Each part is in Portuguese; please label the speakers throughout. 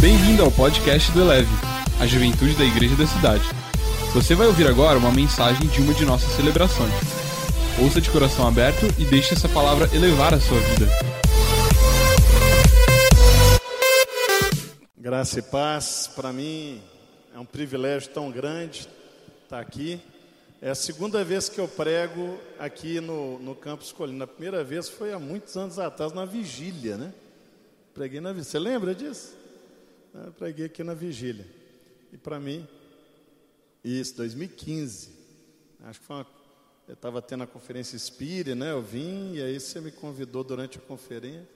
Speaker 1: Bem-vindo ao podcast do Eleve, a juventude da igreja da cidade. Você vai ouvir agora uma mensagem de uma de nossas celebrações. Ouça de coração aberto e deixe essa palavra elevar a sua vida.
Speaker 2: Graça e paz, para mim é um privilégio tão grande estar aqui. É a segunda vez que eu prego aqui no, no Campus Colina. A primeira vez foi há muitos anos atrás, na vigília, né? Preguei na vigília. Você lembra disso? Eu preguei aqui na vigília. E para mim, isso, 2015. Acho que foi uma. Eu estava tendo a conferência Espírita, né? Eu vim e aí você me convidou durante a conferência.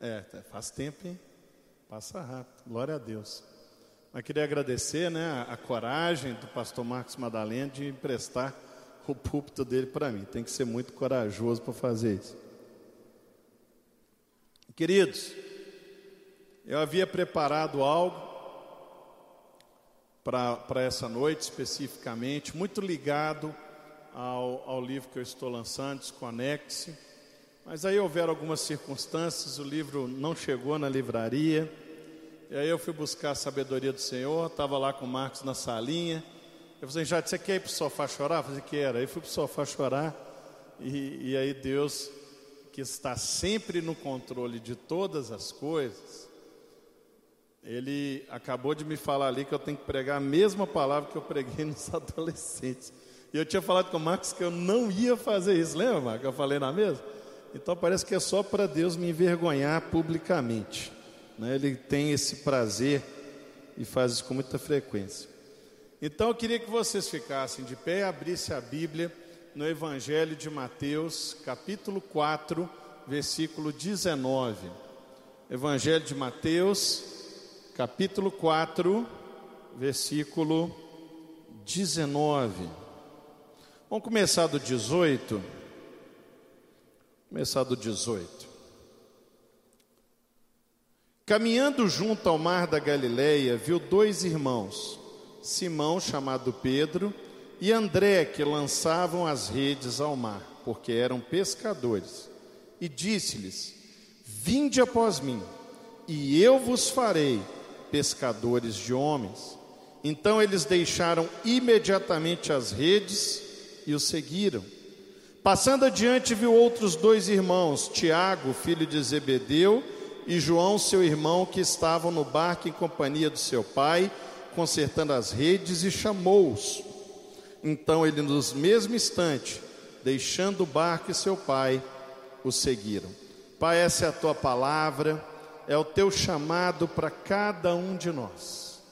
Speaker 2: É, faz tempo, hein? Passa rápido. Glória a Deus. Mas queria agradecer né, a coragem do pastor Marcos Madalena de emprestar o púlpito dele para mim. Tem que ser muito corajoso para fazer isso. Queridos, eu havia preparado algo para essa noite especificamente, muito ligado ao, ao livro que eu estou lançando, Desconecte-se. Mas aí houveram algumas circunstâncias, o livro não chegou na livraria. E aí eu fui buscar a sabedoria do Senhor, estava lá com o Marcos na salinha. Eu falei, já você quer ir para o sofá chorar? Eu falei, que era. Aí fui para o sofá chorar. E, e aí Deus, que está sempre no controle de todas as coisas, Ele acabou de me falar ali que eu tenho que pregar a mesma palavra que eu preguei nos adolescentes. E eu tinha falado com o Marcos que eu não ia fazer isso. Lembra, Marcos? Eu falei na mesa? Então parece que é só para Deus me envergonhar publicamente. Né? Ele tem esse prazer e faz isso com muita frequência. Então eu queria que vocês ficassem de pé e abrissem a Bíblia no Evangelho de Mateus, capítulo 4, versículo 19. Evangelho de Mateus, capítulo 4, versículo 19. Vamos começar do 18. Começar do 18. Caminhando junto ao mar da Galileia, viu dois irmãos, Simão, chamado Pedro, e André, que lançavam as redes ao mar, porque eram pescadores. E disse-lhes: Vinde após mim, e eu vos farei pescadores de homens. Então eles deixaram imediatamente as redes e o seguiram. Passando adiante, viu outros dois irmãos, Tiago, filho de Zebedeu, e João, seu irmão, que estavam no barco em companhia do seu pai, consertando as redes, e chamou-os. Então ele, no mesmo instante, deixando o barco e seu pai, o seguiram. Pai, essa é a tua palavra, é o teu chamado para cada um de nós.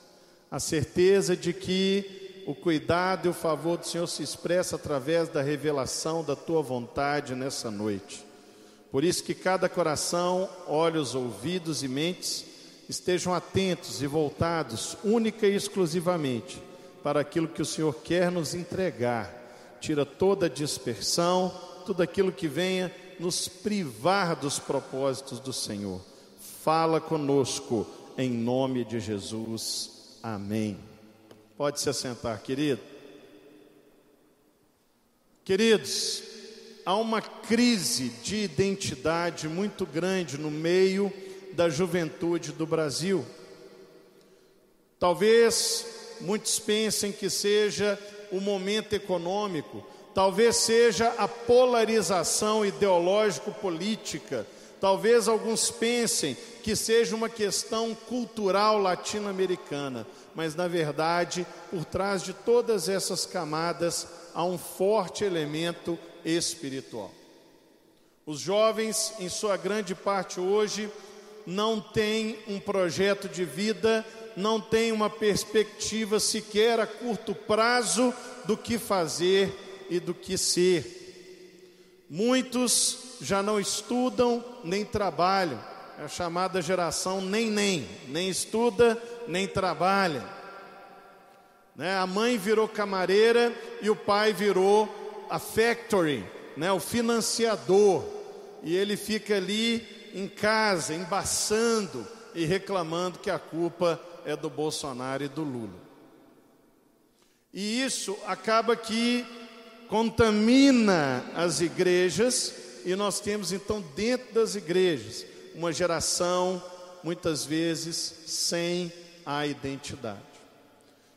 Speaker 2: A certeza de que o cuidado e o favor do Senhor se expressa através da revelação da tua vontade nessa noite. Por isso que cada coração, olhos, ouvidos e mentes estejam atentos e voltados única e exclusivamente para aquilo que o Senhor quer nos entregar. Tira toda a dispersão, tudo aquilo que venha nos privar dos propósitos do Senhor. Fala conosco em nome de Jesus. Amém. Pode se assentar, querido. Queridos, há uma crise de identidade muito grande no meio da juventude do Brasil. Talvez muitos pensem que seja o momento econômico, talvez seja a polarização ideológico-política, talvez alguns pensem que seja uma questão cultural latino-americana, mas na verdade, por trás de todas essas camadas há um forte elemento espiritual. Os jovens, em sua grande parte hoje, não têm um projeto de vida, não têm uma perspectiva sequer a curto prazo do que fazer e do que ser. Muitos já não estudam nem trabalham, é a chamada geração nem nem, nem estuda nem trabalha. Né? A mãe virou camareira e o pai virou a factory, né, o financiador, e ele fica ali em casa, embaçando e reclamando que a culpa é do Bolsonaro e do Lula. E isso acaba que contamina as igrejas, e nós temos então dentro das igrejas uma geração muitas vezes sem a identidade.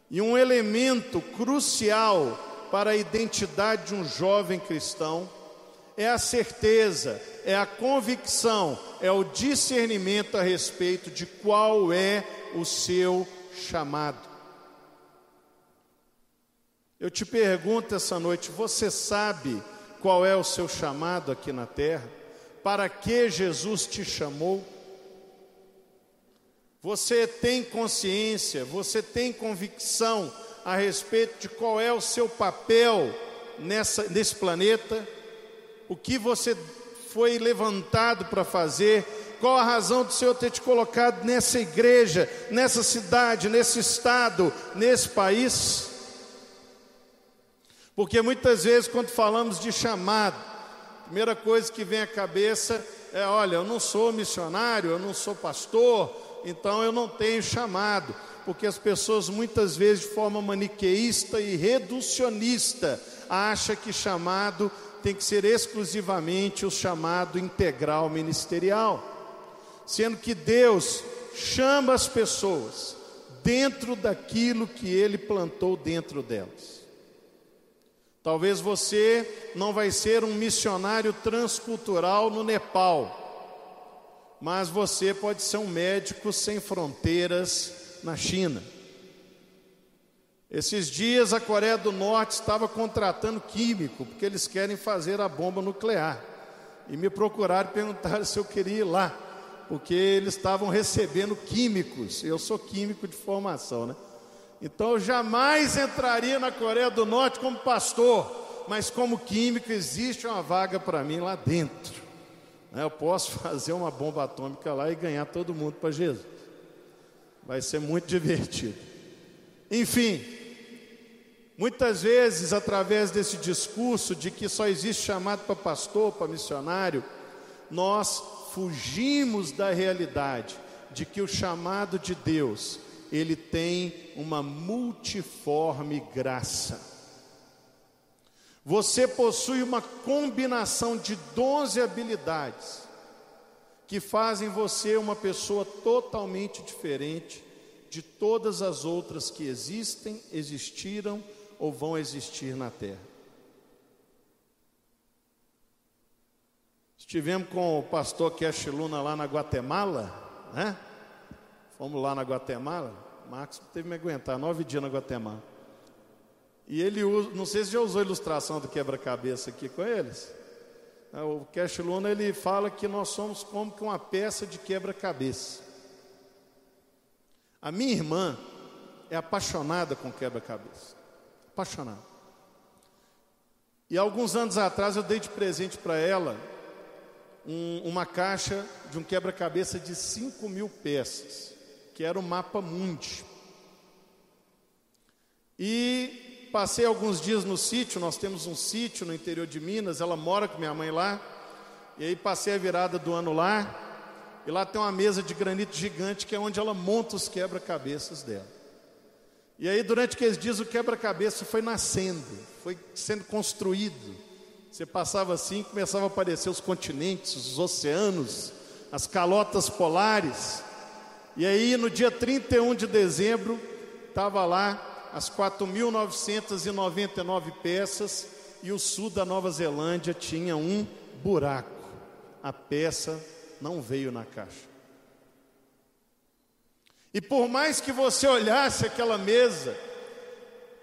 Speaker 2: E um elemento crucial para a identidade de um jovem cristão é a certeza, é a convicção, é o discernimento a respeito de qual é o seu chamado. Eu te pergunto essa noite: você sabe qual é o seu chamado aqui na terra? Para que Jesus te chamou? Você tem consciência, você tem convicção a respeito de qual é o seu papel nessa, nesse planeta? O que você foi levantado para fazer? Qual a razão do Senhor ter te colocado nessa igreja, nessa cidade, nesse estado, nesse país? Porque muitas vezes, quando falamos de chamado, a primeira coisa que vem à cabeça é: olha, eu não sou missionário, eu não sou pastor, então eu não tenho chamado, porque as pessoas muitas vezes de forma maniqueísta e reducionista acham que chamado tem que ser exclusivamente o chamado integral ministerial, sendo que Deus chama as pessoas dentro daquilo que ele plantou dentro delas. Talvez você não vai ser um missionário transcultural no Nepal, mas você pode ser um médico sem fronteiras na China. Esses dias a Coreia do Norte estava contratando químico, porque eles querem fazer a bomba nuclear. E me procuraram e perguntaram se eu queria ir lá, porque eles estavam recebendo químicos. Eu sou químico de formação, né? Então eu jamais entraria na Coreia do Norte como pastor, mas como químico existe uma vaga para mim lá dentro. Né? Eu posso fazer uma bomba atômica lá e ganhar todo mundo para Jesus. Vai ser muito divertido. Enfim, muitas vezes, através desse discurso de que só existe chamado para pastor, para missionário, nós fugimos da realidade de que o chamado de Deus, ele tem uma multiforme graça. Você possui uma combinação de dons e habilidades que fazem você uma pessoa totalmente diferente de todas as outras que existem, existiram ou vão existir na Terra. Estivemos com o pastor Cash Luna lá na Guatemala, né? Fomos lá na Guatemala. Marcos teve que me aguentar nove dias na Guatemala. E ele usa, não sei se já usou a ilustração do quebra-cabeça aqui com eles. É, o Cash Luna ele fala que nós somos como que uma peça de quebra-cabeça. A minha irmã é apaixonada com quebra-cabeça. Apaixonada. E alguns anos atrás eu dei de presente para ela um, uma caixa de um quebra-cabeça de 5 mil peças, que era o mapa mundi. E Passei alguns dias no sítio, nós temos um sítio no interior de Minas, ela mora com minha mãe lá. E aí passei a virada do ano lá, e lá tem uma mesa de granito gigante que é onde ela monta os quebra-cabeças dela. E aí durante aqueles dias o quebra-cabeça foi nascendo, foi sendo construído. Você passava assim, começava a aparecer os continentes, os oceanos, as calotas polares. E aí no dia 31 de dezembro, estava lá as 4.999 peças e o sul da Nova Zelândia tinha um buraco. A peça não veio na caixa. E por mais que você olhasse aquela mesa,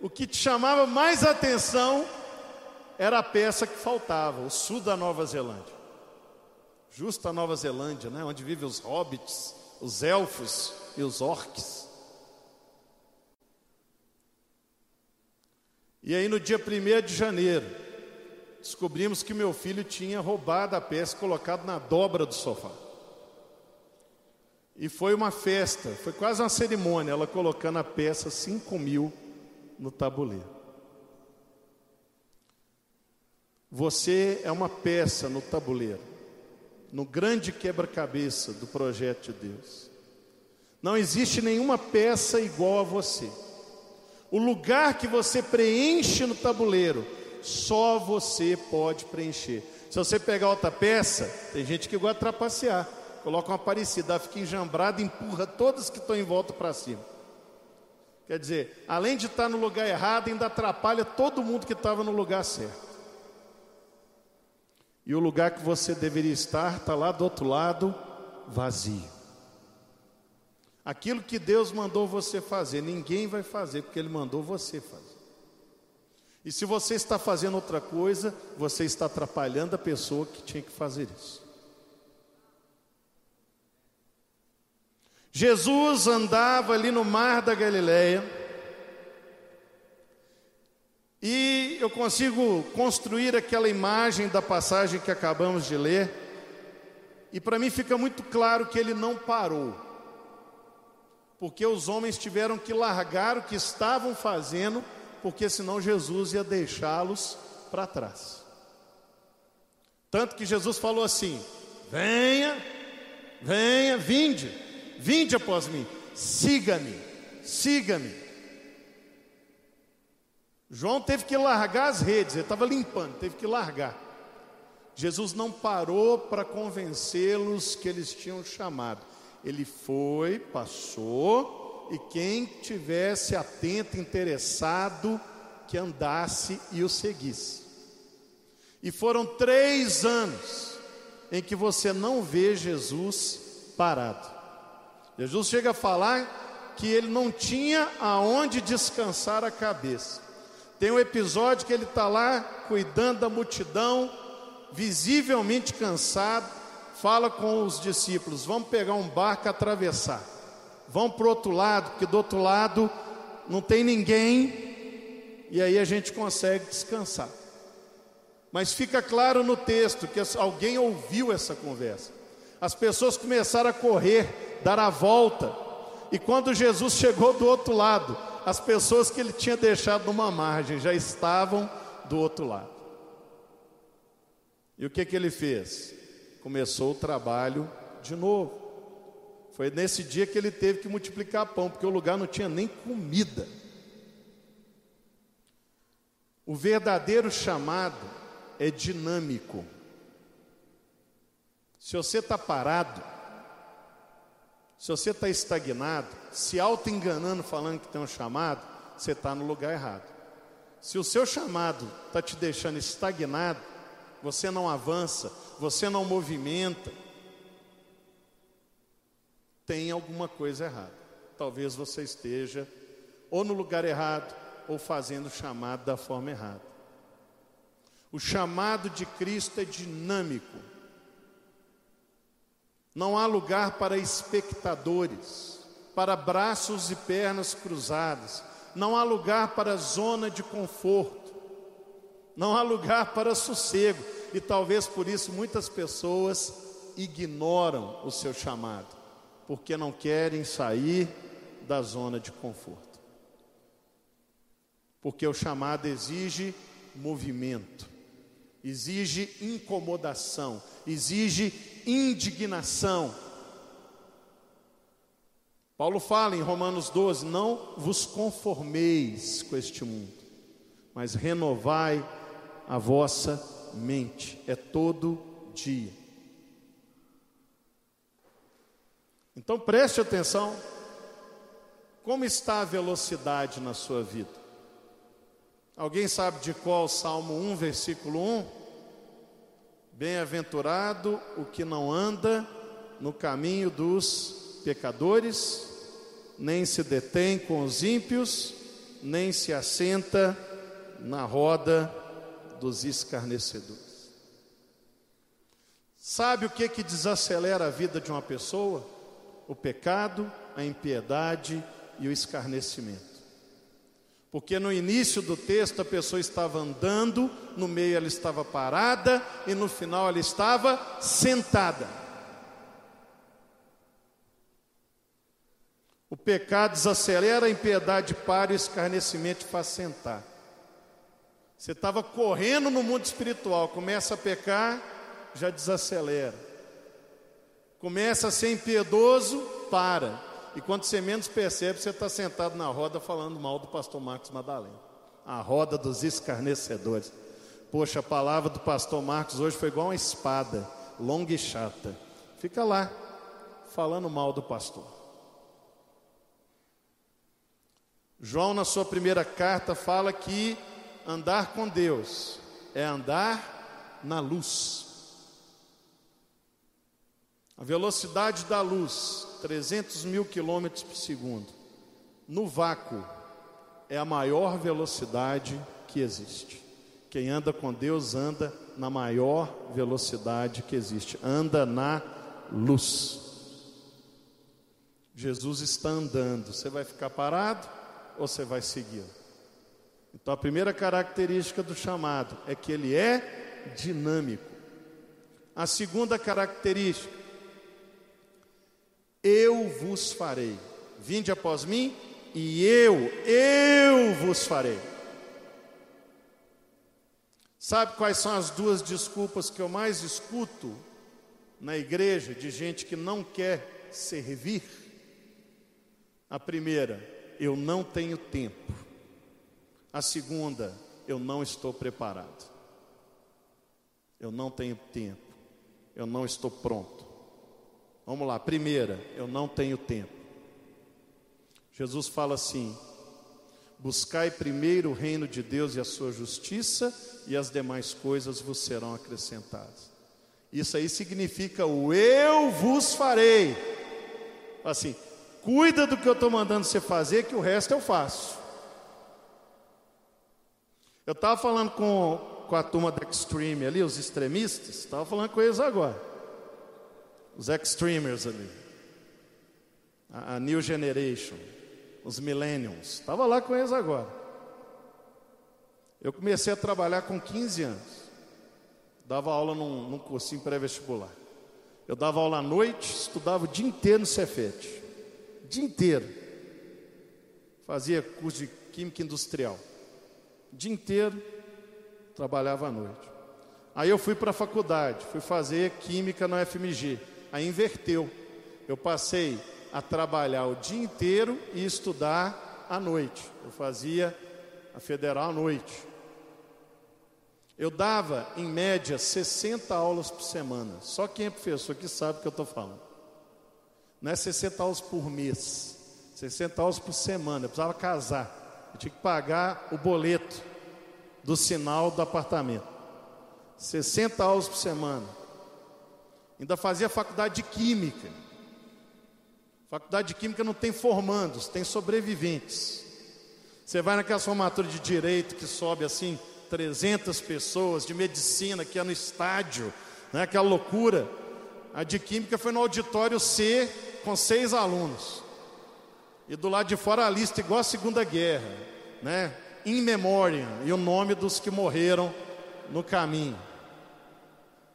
Speaker 2: o que te chamava mais atenção era a peça que faltava, o sul da Nova Zelândia. Justa a Nova Zelândia, né, onde vivem os hobbits, os elfos e os orques. E aí no dia 1 de janeiro, descobrimos que meu filho tinha roubado a peça colocado na dobra do sofá. E foi uma festa, foi quase uma cerimônia, ela colocando a peça 5 mil no tabuleiro. Você é uma peça no tabuleiro, no grande quebra-cabeça do projeto de Deus. Não existe nenhuma peça igual a você. O lugar que você preenche no tabuleiro, só você pode preencher. Se você pegar outra peça, tem gente que gosta de trapacear. coloca uma parecida, fica enjambrada empurra todas que estão em volta para cima. Quer dizer, além de estar no lugar errado, ainda atrapalha todo mundo que estava no lugar certo. E o lugar que você deveria estar está lá do outro lado, vazio. Aquilo que Deus mandou você fazer, ninguém vai fazer, porque Ele mandou você fazer. E se você está fazendo outra coisa, você está atrapalhando a pessoa que tinha que fazer isso. Jesus andava ali no mar da Galileia, e eu consigo construir aquela imagem da passagem que acabamos de ler, e para mim fica muito claro que ele não parou, porque os homens tiveram que largar o que estavam fazendo porque senão Jesus ia deixá-los para trás. Tanto que Jesus falou assim: venha, venha, vinde, vinde após mim, siga-me, siga-me. João teve que largar as redes, ele estava limpando, teve que largar. Jesus não parou para convencê-los que eles tinham chamado. Ele foi, passou, e quem tivesse atento, interessado, que andasse e o seguisse. E foram três anos em que você não vê Jesus parado. Jesus chega a falar que ele não tinha aonde descansar a cabeça. Tem um episódio que ele está lá cuidando da multidão, visivelmente cansado, fala com os discípulos: vamos pegar um barco e atravessar vão para o outro lado, porque do outro lado não tem ninguém, e aí a gente consegue descansar. Mas fica claro no texto que alguém ouviu essa conversa. As pessoas começaram a correr, dar a volta, e quando Jesus chegou do outro lado, as pessoas que ele tinha deixado numa margem já estavam do outro lado. E o que, que ele fez? Começou o trabalho de novo. Foi nesse dia que ele teve que multiplicar pão, porque o lugar não tinha nem comida. O verdadeiro chamado é dinâmico. Se você está parado, se você está estagnado, se auto-enganando falando que tem um chamado, você está no lugar errado. Se o seu chamado está te deixando estagnado, você não avança, você não movimenta, tem alguma coisa errada. Talvez você esteja ou no lugar errado ou fazendo o chamado da forma errada. O chamado de Cristo é dinâmico. Não há lugar para espectadores, para braços e pernas cruzadas. Não há lugar para zona de conforto. Não há lugar para sossego. E talvez por isso muitas pessoas ignoram o seu chamado porque não querem sair da zona de conforto. Porque o chamado exige movimento, exige incomodação, exige indignação. Paulo fala em Romanos 12: Não vos conformeis com este mundo, mas renovai a vossa mente, é todo dia. Então preste atenção, como está a velocidade na sua vida? Alguém sabe de qual Salmo 1, versículo 1? Bem-aventurado o que não anda no caminho dos pecadores, nem se detém com os ímpios, nem se assenta na roda dos escarnecedores. Sabe o que que desacelera a vida de uma pessoa? o pecado, a impiedade e o escarnecimento. Porque no início do texto a pessoa estava andando, no meio ela estava parada e no final ela estava sentada. Pecado desacelera, a impiedade para e o escarnecimento faz sentar. Você estava correndo no mundo espiritual, começa a pecar, já desacelera Começa a ser impiedoso, para. E quando você menos percebe, você está sentado na roda falando mal do pastor Marcos Madalena. A roda dos escarnecedores. Poxa, a palavra do pastor Marcos hoje foi igual uma espada, longa e chata. Fica lá, falando mal do pastor. João, na sua primeira carta, fala que andar com Deus é andar na luz. A velocidade da luz, 300 mil quilômetros por segundo, no vácuo, é a maior velocidade que existe. Quem anda com Deus anda na maior velocidade que existe, anda na luz. Jesus está andando, você vai ficar parado ou você vai seguir? Então a primeira característica do chamado é que ele é dinâmico. A segunda característica, eu vos farei. Vinde após mim e eu, eu vos farei. Sabe quais são as duas desculpas que eu mais escuto na igreja de gente que não quer servir? A primeira, eu não tenho tempo. A segunda, eu não estou preparado. Eu não tenho tempo. Eu não estou pronto. Vamos lá, primeira, eu não tenho tempo. Jesus fala assim: Buscai primeiro o reino de Deus e a sua justiça, e as demais coisas vos serão acrescentadas. Isso aí significa o eu vos farei. Assim, cuida do que eu estou mandando você fazer, que o resto eu faço. Eu estava falando com, com a turma da Extreme ali, os extremistas, estava falando com eles agora. Os extremers ali. A, a New Generation os millennials. Estava lá com eles agora. Eu comecei a trabalhar com 15 anos. Dava aula num, num cursinho pré-vestibular. Eu dava aula à noite, estudava o dia inteiro no Cefete. Dia inteiro. Fazia curso de Química Industrial. O dia inteiro, trabalhava à noite. Aí eu fui para a faculdade, fui fazer Química na UFMG. Aí inverteu. Eu passei a trabalhar o dia inteiro e estudar à noite. Eu fazia a federal à noite. Eu dava, em média, 60 aulas por semana. Só quem é professor que sabe o que eu estou falando. Não é 60 aulas por mês, 60 aulas por semana. Eu precisava casar. Eu tinha que pagar o boleto do sinal do apartamento. 60 aulas por semana. Ainda fazia faculdade de Química. Faculdade de Química não tem formandos, tem sobreviventes. Você vai naquela formatura de direito que sobe assim 300 pessoas, de medicina que é no estádio, né, aquela loucura. A de Química foi no auditório C com seis alunos. E do lado de fora a lista igual a Segunda Guerra, né? In memoriam e o nome dos que morreram no caminho.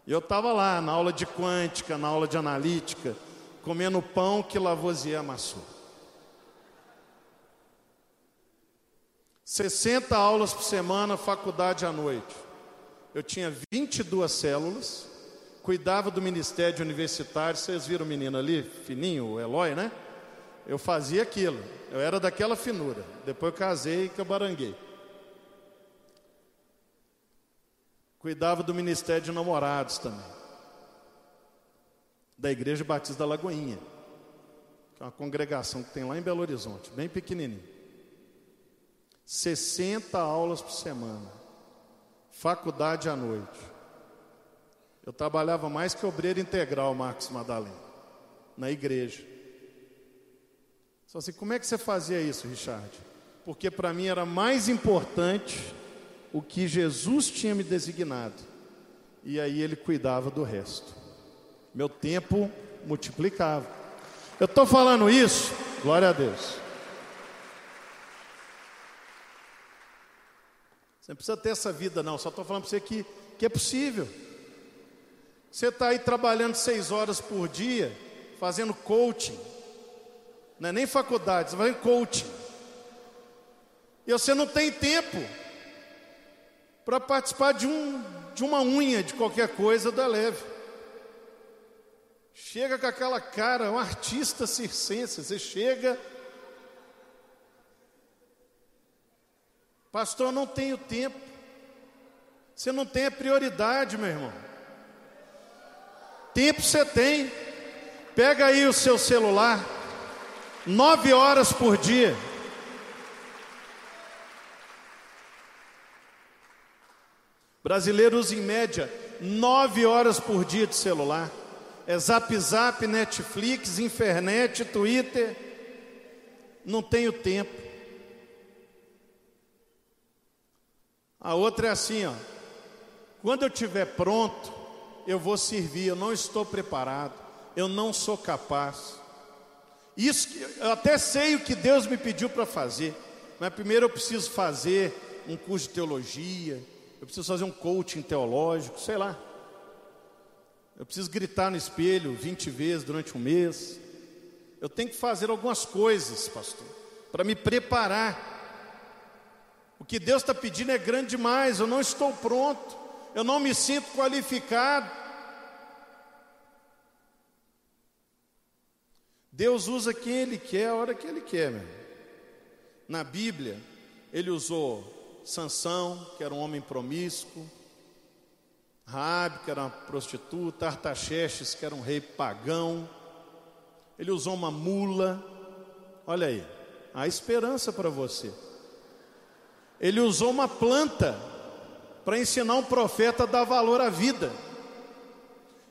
Speaker 2: Eu estava lá na aula de quântica, na aula de analítica, comendo pão que Lavoisier amassou. 60 aulas por semana, faculdade à noite. Eu tinha 22 células, cuidava do ministério universitário. Vocês viram o menino ali, fininho, o Eloy, né? Eu fazia aquilo, eu era daquela finura. Depois eu casei e cabaranguei. Cuidava do ministério de namorados também da Igreja Batista da Lagoinha, que é uma congregação que tem lá em Belo Horizonte, bem pequenininho. 60 aulas por semana, faculdade à noite. Eu trabalhava mais que obreiro integral, Marcos Madalena, na igreja. Só assim, como é que você fazia isso, Richard? Porque para mim era mais importante o que Jesus tinha me designado. E aí ele cuidava do resto meu tempo multiplicava. Eu estou falando isso, glória a Deus. Você não precisa ter essa vida, não. Só estou falando para você que, que é possível. Você está aí trabalhando seis horas por dia, fazendo coaching. Não é nem faculdade, você vai em coaching. E você não tem tempo para participar de, um, de uma unha de qualquer coisa da leve. Chega com aquela cara, um artista circense. Você chega. Pastor, não tenho tempo. Você não tem a prioridade, meu irmão. Tempo você tem. Pega aí o seu celular, nove horas por dia. Brasileiros em média nove horas por dia de celular. É zap zap, Netflix, internet, Twitter. Não tenho tempo. A outra é assim, ó. Quando eu estiver pronto, eu vou servir. Eu não estou preparado. Eu não sou capaz. Isso eu até sei o que Deus me pediu para fazer, mas primeiro eu preciso fazer um curso de teologia, eu preciso fazer um coaching teológico, sei lá. Eu preciso gritar no espelho 20 vezes durante um mês. Eu tenho que fazer algumas coisas, pastor, para me preparar. O que Deus está pedindo é grande demais, eu não estou pronto, eu não me sinto qualificado. Deus usa quem Ele quer, a hora que Ele quer, meu. Na Bíblia, Ele usou Sansão, que era um homem promíscuo, Raabe, que era uma prostituta, Artaxerxes, que era um rei pagão. Ele usou uma mula. Olha aí, há esperança para você. Ele usou uma planta para ensinar um profeta a dar valor à vida.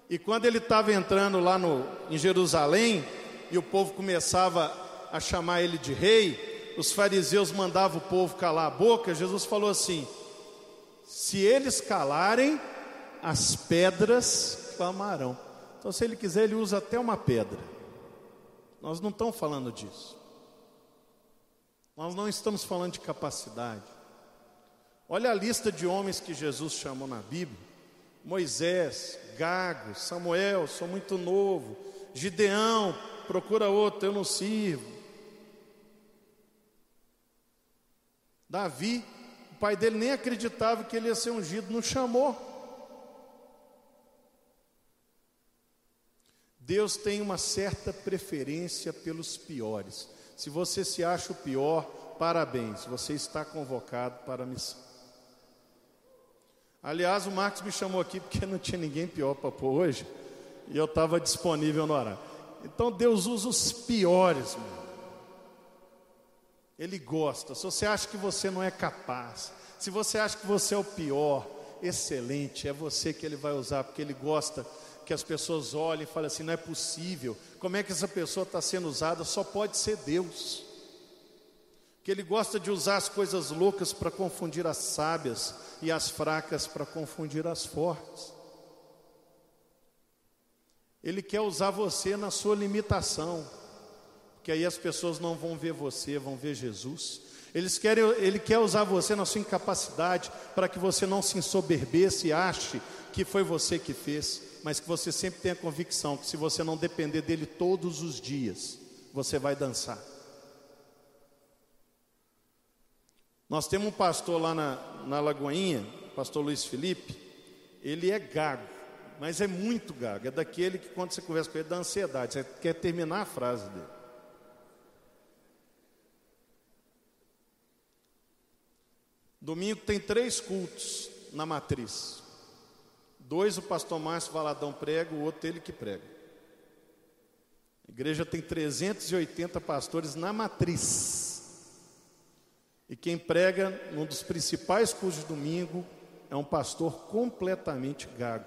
Speaker 2: E quando ele estava entrando lá no, em Jerusalém, e o povo começava a chamar ele de rei, os fariseus mandavam o povo calar a boca, Jesus falou assim: se eles calarem, as pedras clamarão. Então, se ele quiser, ele usa até uma pedra. Nós não estamos falando disso. Nós não estamos falando de capacidade. Olha a lista de homens que Jesus chamou na Bíblia: Moisés, Gago, Samuel, sou muito novo, Gideão, procura outro, eu não sirvo. Davi, o pai dele nem acreditava que ele ia ser ungido, não chamou. Deus tem uma certa preferência pelos piores. Se você se acha o pior, parabéns, você está convocado para a missão. Aliás, o Marcos me chamou aqui porque não tinha ninguém pior para pôr hoje, e eu estava disponível no horário. Então Deus usa os piores, meu. Ele gosta. Se você acha que você não é capaz, se você acha que você é o pior, excelente, é você que ele vai usar, porque ele gosta que as pessoas olhem e falem assim: não é possível, como é que essa pessoa está sendo usada? Só pode ser Deus. Que ele gosta de usar as coisas loucas para confundir as sábias e as fracas para confundir as fortes. Ele quer usar você na sua limitação que aí as pessoas não vão ver você, vão ver Jesus. Eles querem, ele quer usar você na sua incapacidade para que você não se ensoberbeça e ache que foi você que fez, mas que você sempre tenha convicção que se você não depender dele todos os dias, você vai dançar. Nós temos um pastor lá na, na Lagoinha, pastor Luiz Felipe, ele é gago, mas é muito gago, é daquele que quando você conversa com ele dá ansiedade, você quer terminar a frase dele. Domingo tem três cultos na matriz. Dois o pastor Márcio Valadão prega, o outro ele que prega. A igreja tem 380 pastores na matriz. E quem prega num dos principais cultos de domingo é um pastor completamente gago.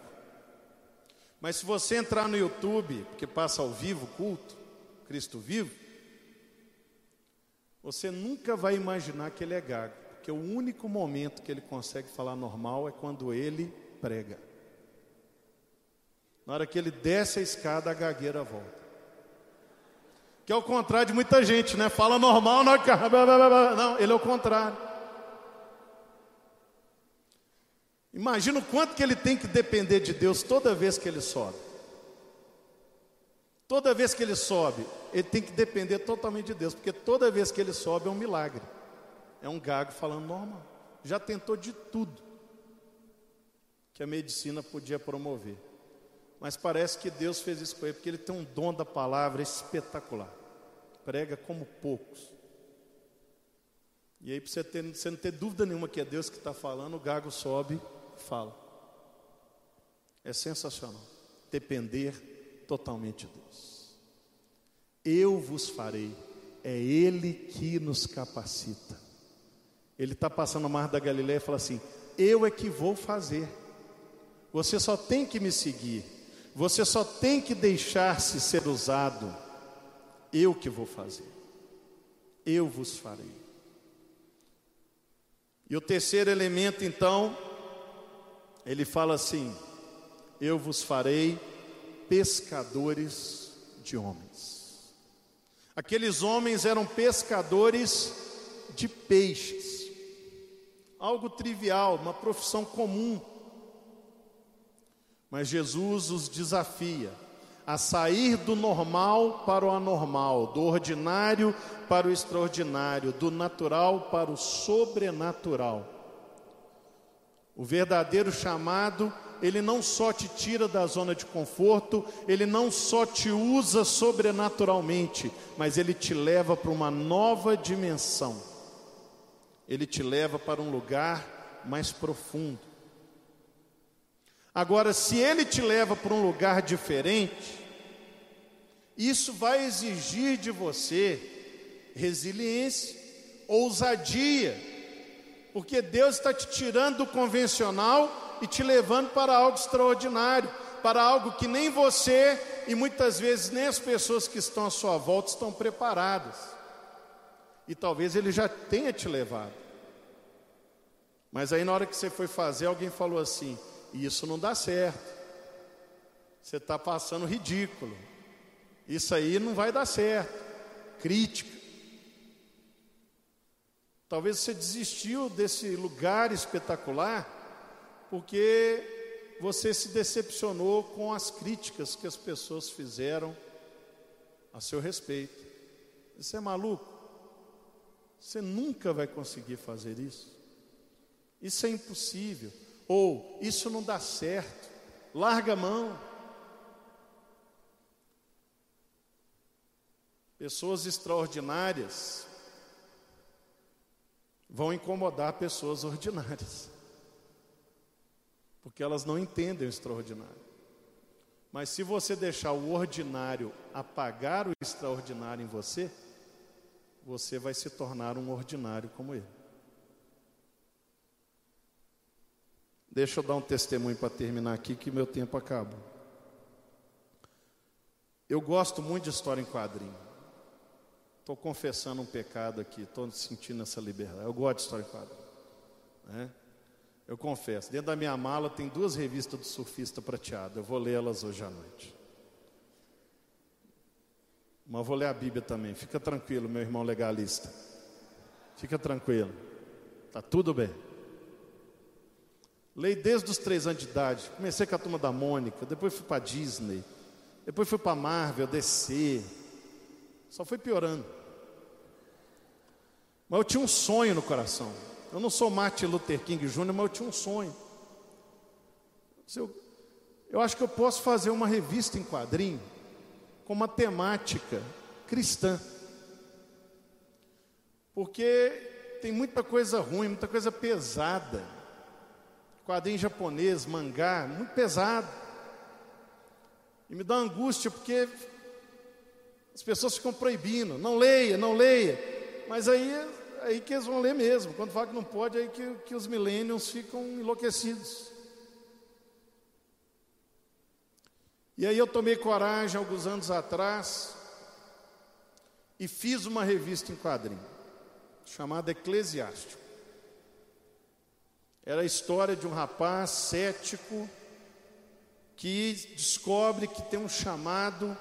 Speaker 2: Mas se você entrar no YouTube, que passa ao vivo o culto, Cristo vivo, você nunca vai imaginar que ele é gago porque o único momento que ele consegue falar normal é quando ele prega. Na hora que ele desce a escada, a gagueira volta. Que é o contrário de muita gente, né? Fala normal, não, não ele é o contrário. Imagina o quanto que ele tem que depender de Deus toda vez que ele sobe. Toda vez que ele sobe, ele tem que depender totalmente de Deus, porque toda vez que ele sobe é um milagre. É um gago falando normal. Já tentou de tudo que a medicina podia promover. Mas parece que Deus fez isso com ele, porque ele tem um dom da palavra espetacular. Prega como poucos. E aí, para você, você não ter dúvida nenhuma que é Deus que está falando, o gago sobe e fala. É sensacional. Depender totalmente de Deus. Eu vos farei. É Ele que nos capacita. Ele está passando o mar da Galileia e fala assim: Eu é que vou fazer. Você só tem que me seguir. Você só tem que deixar-se ser usado. Eu que vou fazer. Eu vos farei. E o terceiro elemento, então, ele fala assim: Eu vos farei pescadores de homens. Aqueles homens eram pescadores de peixes, algo trivial, uma profissão comum. Mas Jesus os desafia a sair do normal para o anormal, do ordinário para o extraordinário, do natural para o sobrenatural. O verdadeiro chamado, ele não só te tira da zona de conforto, ele não só te usa sobrenaturalmente, mas ele te leva para uma nova dimensão. Ele te leva para um lugar mais profundo. Agora, se ele te leva para um lugar diferente, isso vai exigir de você resiliência, ousadia, porque Deus está te tirando do convencional e te levando para algo extraordinário, para algo que nem você e muitas vezes nem as pessoas que estão à sua volta estão preparadas. E talvez Ele já tenha te levado. Mas aí na hora que você foi fazer, alguém falou assim: isso não dá certo. Você está passando ridículo. Isso aí não vai dar certo. Crítica. Talvez você desistiu desse lugar espetacular porque você se decepcionou com as críticas que as pessoas fizeram a seu respeito. Você é maluco? Você nunca vai conseguir fazer isso. Isso é impossível. Ou isso não dá certo, larga a mão. Pessoas extraordinárias vão incomodar pessoas ordinárias, porque elas não entendem o extraordinário. Mas se você deixar o ordinário apagar o extraordinário em você, você vai se tornar um ordinário como ele. Deixa eu dar um testemunho para terminar aqui, que meu tempo acaba. Eu gosto muito de história em quadrinho. Estou confessando um pecado aqui, estou sentindo essa liberdade. Eu gosto de história em quadrinho. Né? Eu confesso, dentro da minha mala tem duas revistas do surfista prateado. Eu vou lê-las hoje à noite. Mas vou ler a Bíblia também. Fica tranquilo, meu irmão legalista. Fica tranquilo. Tá tudo bem. Leio desde os três anos de idade. Comecei com a turma da Mônica, depois fui para Disney, depois fui para Marvel, DC. Só foi piorando. Mas eu tinha um sonho no coração. Eu não sou Martin Luther King Jr., mas eu tinha um sonho. Eu, eu acho que eu posso fazer uma revista em quadrinho com uma temática cristã. Porque tem muita coisa ruim, muita coisa pesada quadrinho japonês, mangá, muito pesado. E me dá angústia porque as pessoas ficam proibindo, não leia, não leia. Mas aí, aí que eles vão ler mesmo. Quando fala que não pode, aí que, que os millennials ficam enlouquecidos. E aí eu tomei coragem alguns anos atrás e fiz uma revista em quadrinho, chamada Eclesiástico. Era a história de um rapaz cético que descobre que tem um chamado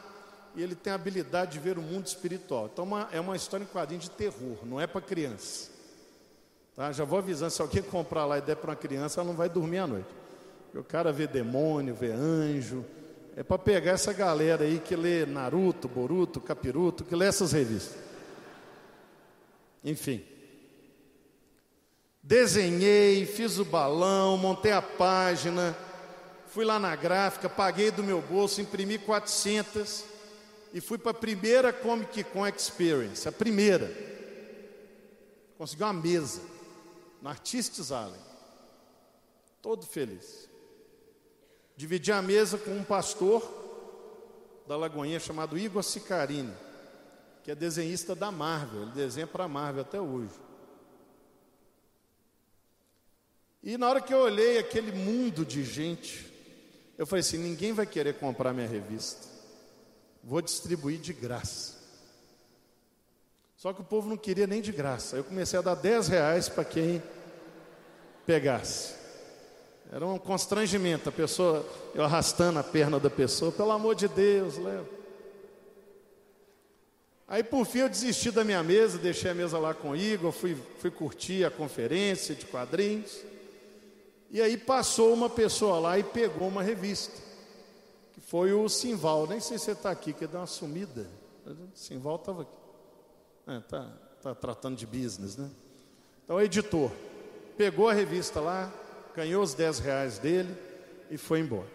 Speaker 2: e ele tem a habilidade de ver o mundo espiritual. Então uma, é uma história em quadrinho de terror, não é para criança. Tá? Já vou avisando, se alguém comprar lá e der para uma criança, ela não vai dormir à noite. Porque o cara vê demônio, vê anjo. É para pegar essa galera aí que lê Naruto, Boruto, Capiruto, que lê essas revistas. Enfim. Desenhei, fiz o balão, montei a página, fui lá na gráfica, paguei do meu bolso, imprimi 400 e fui para a primeira Comic Con Experience, a primeira. Consegui uma mesa no Artistes Allen, todo feliz. Dividi a mesa com um pastor da Lagoinha chamado Igor Sicarini. que é desenhista da Marvel, ele desenha para a Marvel até hoje. E na hora que eu olhei aquele mundo de gente, eu falei assim: ninguém vai querer comprar minha revista, vou distribuir de graça. Só que o povo não queria nem de graça. Eu comecei a dar 10 reais para quem pegasse. Era um constrangimento, a pessoa, eu arrastando a perna da pessoa, pelo amor de Deus, leva. Aí por fim eu desisti da minha mesa, deixei a mesa lá com o Igor, fui, fui curtir a conferência de quadrinhos. E aí passou uma pessoa lá e pegou uma revista, que foi o Simval. Nem sei se você está aqui, que deu uma sumida. Simval estava aqui. É, tá, tá tratando de business, né? Então o editor pegou a revista lá, ganhou os 10 reais dele e foi embora.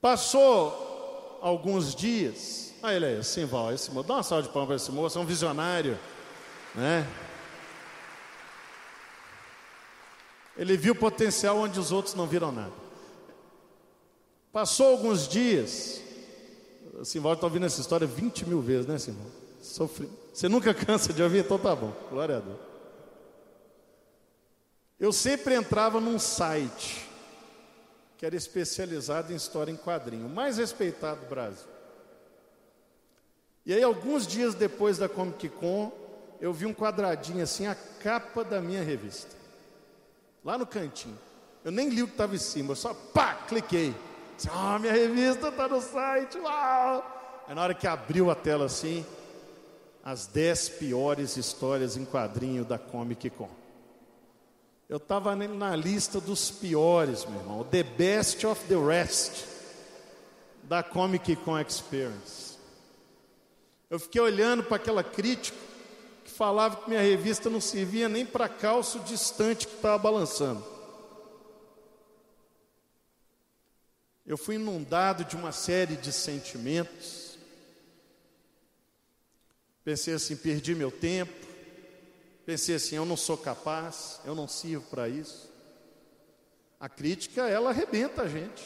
Speaker 2: Passou alguns dias, aí ele aí, Simval, esse moço, dá uma salva de palmas para esse moço, é um visionário, né? Ele viu potencial onde os outros não viram nada. Passou alguns dias, o Simval está ouvindo essa história 20 mil vezes, né, Simval? Sofri. Você nunca cansa de ouvir? Então tá bom, glória a Deus. Eu sempre entrava num site que era especializado em história em quadrinho, o mais respeitado do Brasil. E aí, alguns dias depois da Comic Con, eu vi um quadradinho assim, a capa da minha revista, lá no cantinho. Eu nem li o que estava em cima, eu só pá, cliquei. Ah, oh, minha revista está no site, uau! Aí na hora que abriu a tela assim, as 10 piores histórias em quadrinho da Comic Con. Eu estava na lista dos piores, meu irmão. The best of the rest da Comic Con Experience. Eu fiquei olhando para aquela crítica que falava que minha revista não servia nem para calço distante que estava balançando. Eu fui inundado de uma série de sentimentos. Pensei assim: perdi meu tempo, Pensei assim: eu não sou capaz, eu não sirvo para isso. A crítica, ela arrebenta a gente.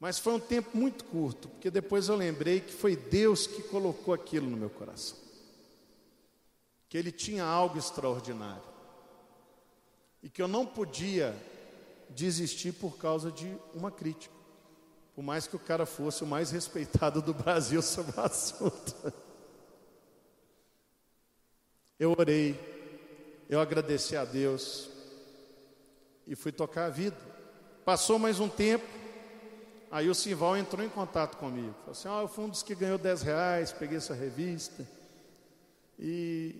Speaker 2: Mas foi um tempo muito curto, porque depois eu lembrei que foi Deus que colocou aquilo no meu coração. Que Ele tinha algo extraordinário. E que eu não podia desistir por causa de uma crítica. Por mais que o cara fosse o mais respeitado do Brasil sobre o assunto. Eu orei, eu agradeci a Deus e fui tocar a vida. Passou mais um tempo, aí o Simval entrou em contato comigo. Falou assim: ah, eu fui um dos que ganhou 10 reais, peguei essa revista. E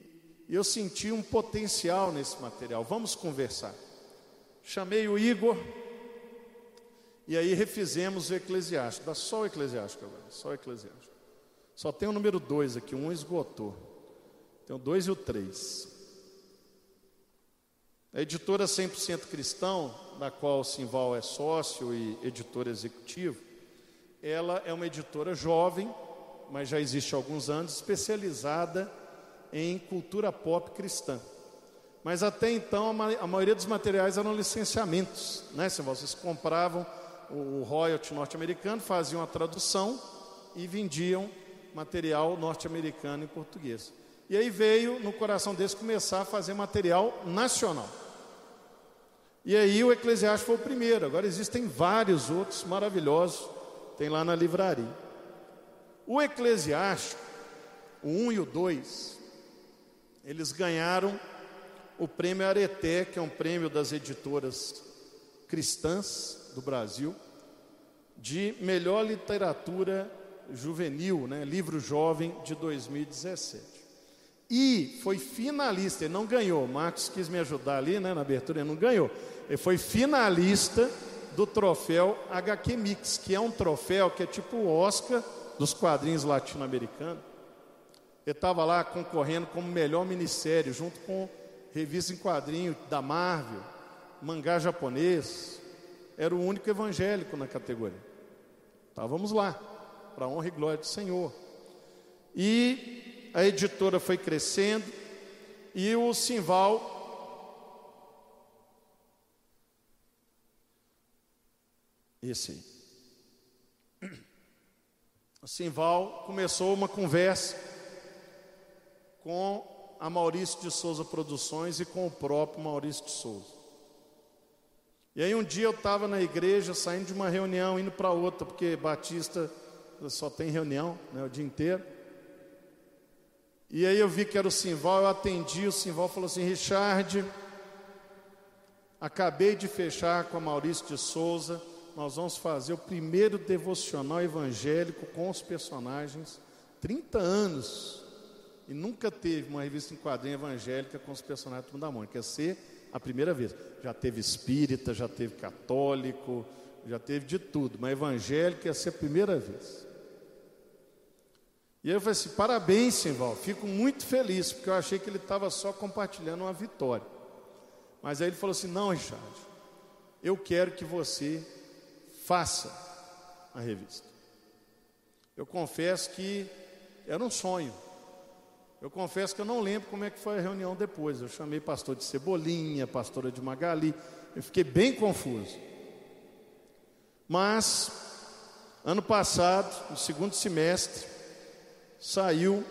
Speaker 2: eu senti um potencial nesse material. Vamos conversar. Chamei o Igor e aí refizemos o Eclesiástico. Dá só o Eclesiástico agora, só o Eclesiástico. Só tem o número 2 aqui, um esgotou. Tem o 2 e o 3. A editora 100% Cristão, da qual o Simval é sócio e editor executivo, ela é uma editora jovem, mas já existe há alguns anos, especializada em cultura pop cristã. Mas até então a, maioria dos materiais eram licenciamentos, né, Simval? Vocês compravam o royalty norte-americano, faziam a tradução e vendiam material norte-americano em português. E aí veio no coração desse começar a fazer material nacional. E aí o Eclesiástico foi o primeiro, agora existem vários outros maravilhosos, tem lá na livraria. O Eclesiástico, o 1 e o 2, eles ganharam o prêmio Areté, que é um prêmio das editoras cristãs do Brasil, de melhor literatura juvenil, né, livro jovem de 2017 e foi finalista, ele não ganhou. Marcos quis me ajudar ali, né, na abertura, ele não ganhou. Ele foi finalista do troféu HQ Mix, que é um troféu que é tipo o Oscar dos quadrinhos latino-americanos. Ele estava lá concorrendo como melhor minissérie, junto com revista em quadrinho da Marvel, mangá japonês. Era o único evangélico na categoria. Então vamos lá, para honra e glória do Senhor. E a editora foi crescendo e o Simval esse o Simval começou uma conversa com a Maurício de Souza Produções e com o próprio Maurício de Souza. E aí um dia eu estava na igreja, saindo de uma reunião, indo para outra, porque Batista só tem reunião né, o dia inteiro. E aí eu vi que era o Simval, eu atendi, o Simval falou assim, Richard, acabei de fechar com a Maurício de Souza, nós vamos fazer o primeiro devocional evangélico com os personagens, 30 anos, e nunca teve uma revista em quadrinho evangélica com os personagens do da Mônica, ia ser a primeira vez. Já teve espírita, já teve católico, já teve de tudo, mas evangélico ia ser a primeira vez. E aí eu falei assim: parabéns, Simval, fico muito feliz, porque eu achei que ele estava só compartilhando uma vitória. Mas aí ele falou assim: não, Richard, eu quero que você faça a revista. Eu confesso que era um sonho. Eu confesso que eu não lembro como é que foi a reunião depois. Eu chamei pastor de Cebolinha, pastora de Magali. Eu fiquei bem confuso. Mas, ano passado, no segundo semestre, saiu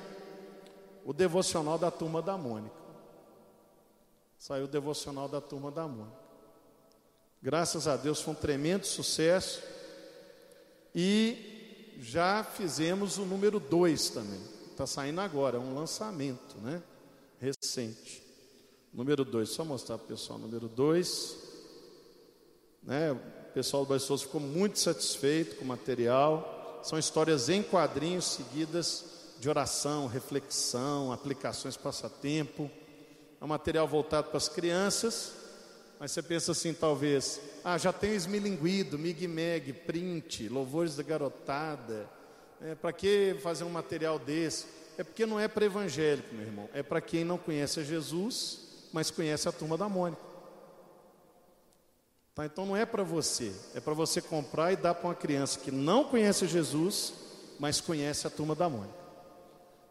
Speaker 2: o devocional da turma da Mônica. Saiu o devocional da turma da Mônica. Graças a Deus foi um tremendo sucesso. E já fizemos o número 2 também. Está saindo agora, é um lançamento, né? Recente. Número 2, só mostrar para o pessoal. Número 2, né? O pessoal do Baixoso ficou muito satisfeito com o material. São histórias em quadrinhos seguidas de oração, reflexão, aplicações passatempo. É um material voltado para as crianças, mas você pensa assim, talvez, ah, já tem esmilinguido, Mig Meg, print, louvores da garotada é, para que fazer um material desse? É porque não é para evangélico, meu irmão. É para quem não conhece a Jesus, mas conhece a turma da Mônica. Tá, então não é para você, é para você comprar e dar para uma criança que não conhece Jesus, mas conhece a turma da Mônica.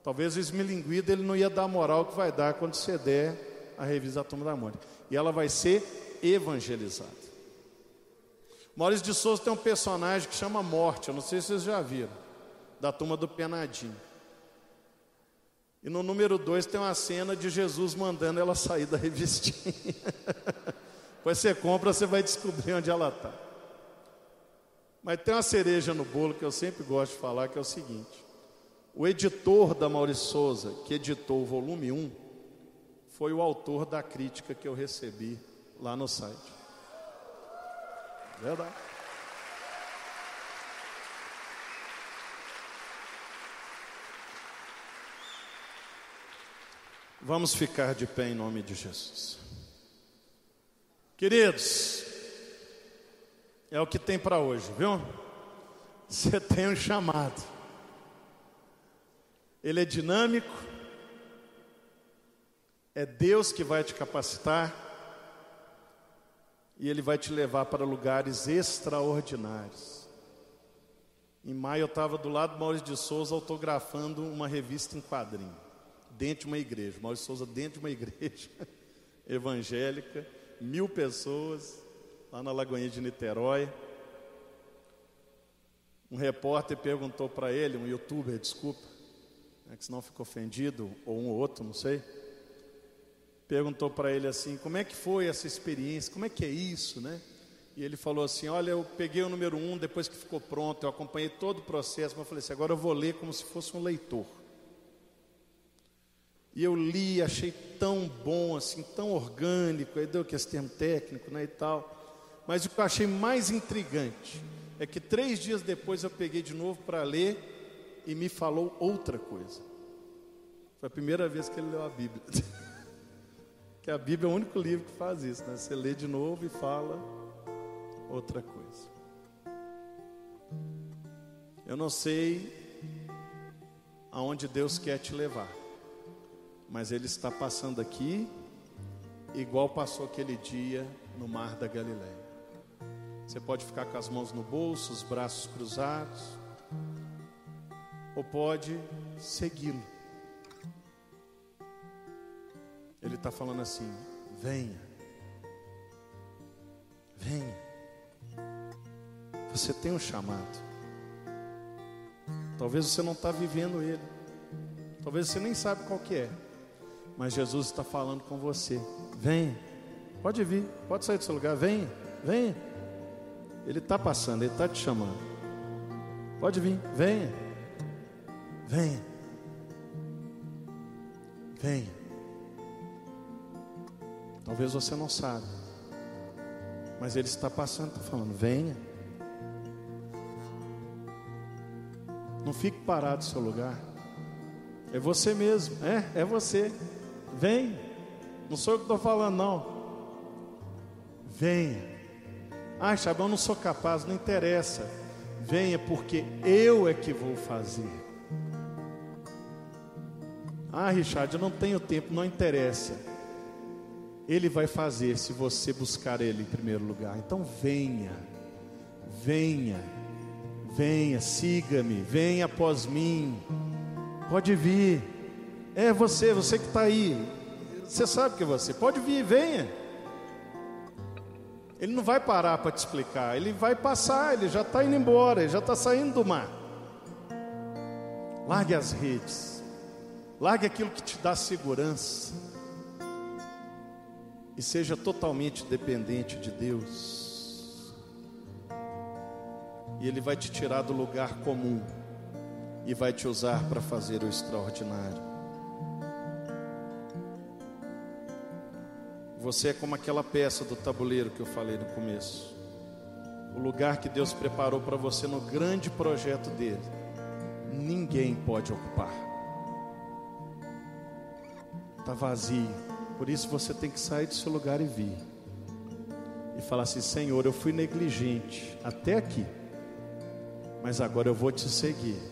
Speaker 2: Talvez o esmilinguido ele não ia dar a moral que vai dar quando você der a revista da turma da Mônica. E ela vai ser evangelizada. Maurício de Souza tem um personagem que chama Morte, eu não sei se vocês já viram da turma do Penadinho. E no número 2 tem uma cena de Jesus mandando ela sair da revistinha. Depois você compra, você vai descobrir onde ela está. Mas tem uma cereja no bolo que eu sempre gosto de falar, que é o seguinte: o editor da Maurício Souza, que editou o volume 1, foi o autor da crítica que eu recebi lá no site. Verdade. Vamos ficar de pé em nome de Jesus. Queridos, é o que tem para hoje, viu? Você tem um chamado. Ele é dinâmico. É Deus que vai te capacitar. E Ele vai te levar para lugares extraordinários. Em maio eu estava do lado do Maurício de Souza autografando uma revista em quadrinho dentro de uma igreja. Maurício Souza dentro de uma igreja evangélica, mil pessoas, lá na Lagoinha de Niterói. Um repórter perguntou para ele, um youtuber, desculpa, né, que senão ficou ofendido, ou um ou outro, não sei. Perguntou para ele assim: como é que foi essa experiência? Como é que é isso, né? E ele falou assim: Olha, eu peguei o número um depois que ficou pronto, eu acompanhei todo o processo, mas eu falei assim: agora eu vou ler como se fosse um leitor. E eu li, achei tão bom, assim, tão orgânico, aí deu que esse termo técnico, né, e tal. Mas o que eu achei mais intrigante é que três dias depois eu peguei de novo para ler e me falou outra coisa. Foi a primeira vez que ele leu a Bíblia. que a Bíblia é o único livro que faz isso, né? Você lê de novo e fala outra coisa. Eu não sei aonde Deus quer te levar mas ele está passando aqui, igual passou aquele dia no mar da Galileia. Você pode ficar com as mãos no bolso, os braços cruzados, ou pode segui-lo. Ele está falando assim: venha, venha. Você tem um chamado. Talvez você não está vivendo ele. Talvez você nem sabe qual que é. Mas Jesus está falando com você. Venha. Pode vir. Pode sair do seu lugar. Venha. Venha. Ele está passando. Ele está te chamando. Pode vir. Venha. Venha. Venha. Talvez você não sabe. Mas ele está passando, está falando, venha. Não fique parado no seu lugar. É você mesmo, é, é você. Vem. Não sou eu que estou falando, não. Venha. Ah, Chabão, não sou capaz, não interessa. Venha, porque eu é que vou fazer. Ah, Richard, eu não tenho tempo, não interessa. Ele vai fazer se você buscar Ele em primeiro lugar. Então venha, venha, venha, siga-me, venha após mim. Pode vir. É você, você que está aí. Você sabe que é você. Pode vir, venha. Ele não vai parar para te explicar. Ele vai passar, ele já está indo embora, ele já está saindo do mar. Largue as redes. Largue aquilo que te dá segurança e seja totalmente dependente de Deus. E Ele vai te tirar do lugar comum e vai te usar para fazer o extraordinário. Você é como aquela peça do tabuleiro que eu falei no começo. O lugar que Deus preparou para você no grande projeto dele, ninguém pode ocupar. Está vazio. Por isso você tem que sair do seu lugar e vir. E falar assim: Senhor, eu fui negligente até aqui, mas agora eu vou te seguir.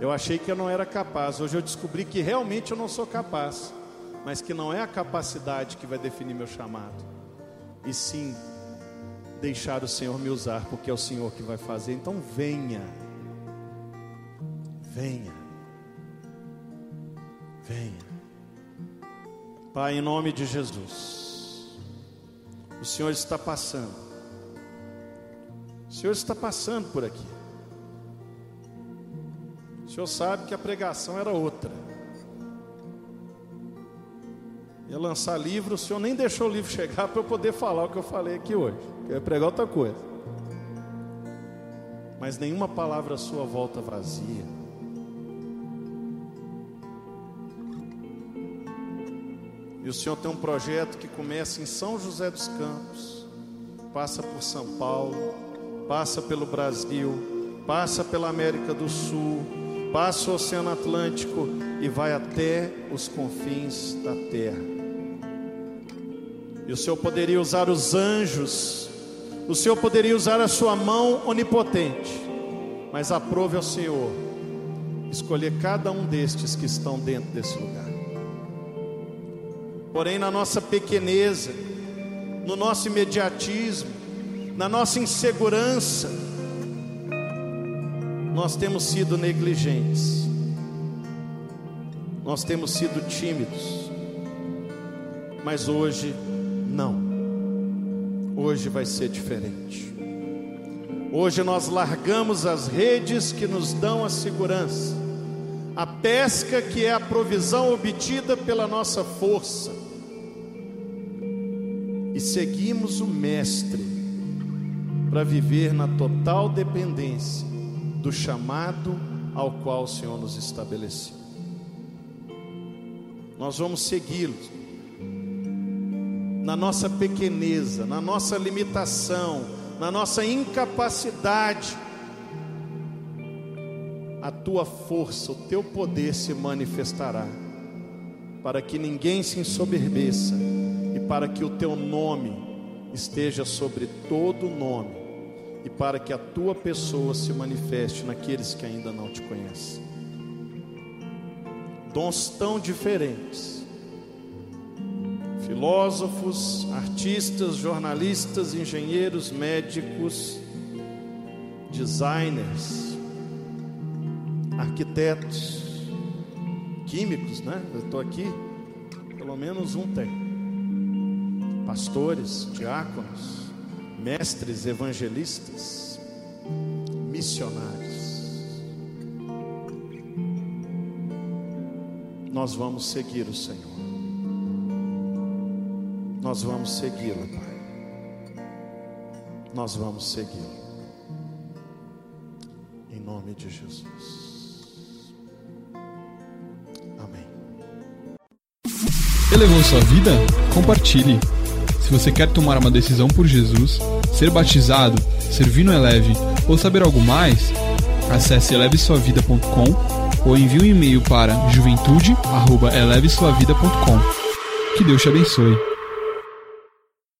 Speaker 2: Eu achei que eu não era capaz, hoje eu descobri que realmente eu não sou capaz, mas que não é a capacidade que vai definir meu chamado, e sim deixar o Senhor me usar, porque é o Senhor que vai fazer. Então venha, venha, venha. Pai, em nome de Jesus, o Senhor está passando, o Senhor está passando por aqui. O Senhor sabe que a pregação era outra. Lançar livro, o Senhor nem deixou o livro chegar para eu poder falar o que eu falei aqui hoje. Eu ia pregar outra coisa. Mas nenhuma palavra sua volta vazia. E o Senhor tem um projeto que começa em São José dos Campos, passa por São Paulo, passa pelo Brasil, passa pela América do Sul, passa o Oceano Atlântico e vai até os confins da terra. E o Senhor poderia usar os anjos, o Senhor poderia usar a sua mão onipotente, mas aprove ao Senhor escolher cada um destes que estão dentro desse lugar. Porém, na nossa pequeneza, no nosso imediatismo, na nossa insegurança, nós temos sido negligentes, nós temos sido tímidos, mas hoje não, hoje vai ser diferente. Hoje nós largamos as redes que nos dão a segurança, a pesca que é a provisão obtida pela nossa força, e seguimos o Mestre para viver na total dependência do chamado ao qual o Senhor nos estabeleceu. Nós vamos segui-lo na nossa pequeneza, na nossa limitação, na nossa incapacidade. A tua força, o teu poder se manifestará, para que ninguém se ensoberbeça para que o teu nome esteja sobre todo nome e para que a tua pessoa se manifeste naqueles que ainda não te conhecem. Dons tão diferentes filósofos, artistas, jornalistas, engenheiros, médicos, designers, arquitetos, químicos, né? Eu estou aqui, pelo menos um tem. Pastores, diáconos, mestres, evangelistas, missionários. Nós vamos seguir o Senhor. Nós vamos segui-lo, Pai. Nós vamos segui-lo. Em nome de Jesus. Amém.
Speaker 1: Elevou sua vida? Compartilhe. Se você quer tomar uma decisão por Jesus, ser batizado, servir no Eleve ou saber algo mais, acesse elevesuavida.com ou envie um e-mail para juventude@elevesuavida.com. Que Deus te abençoe.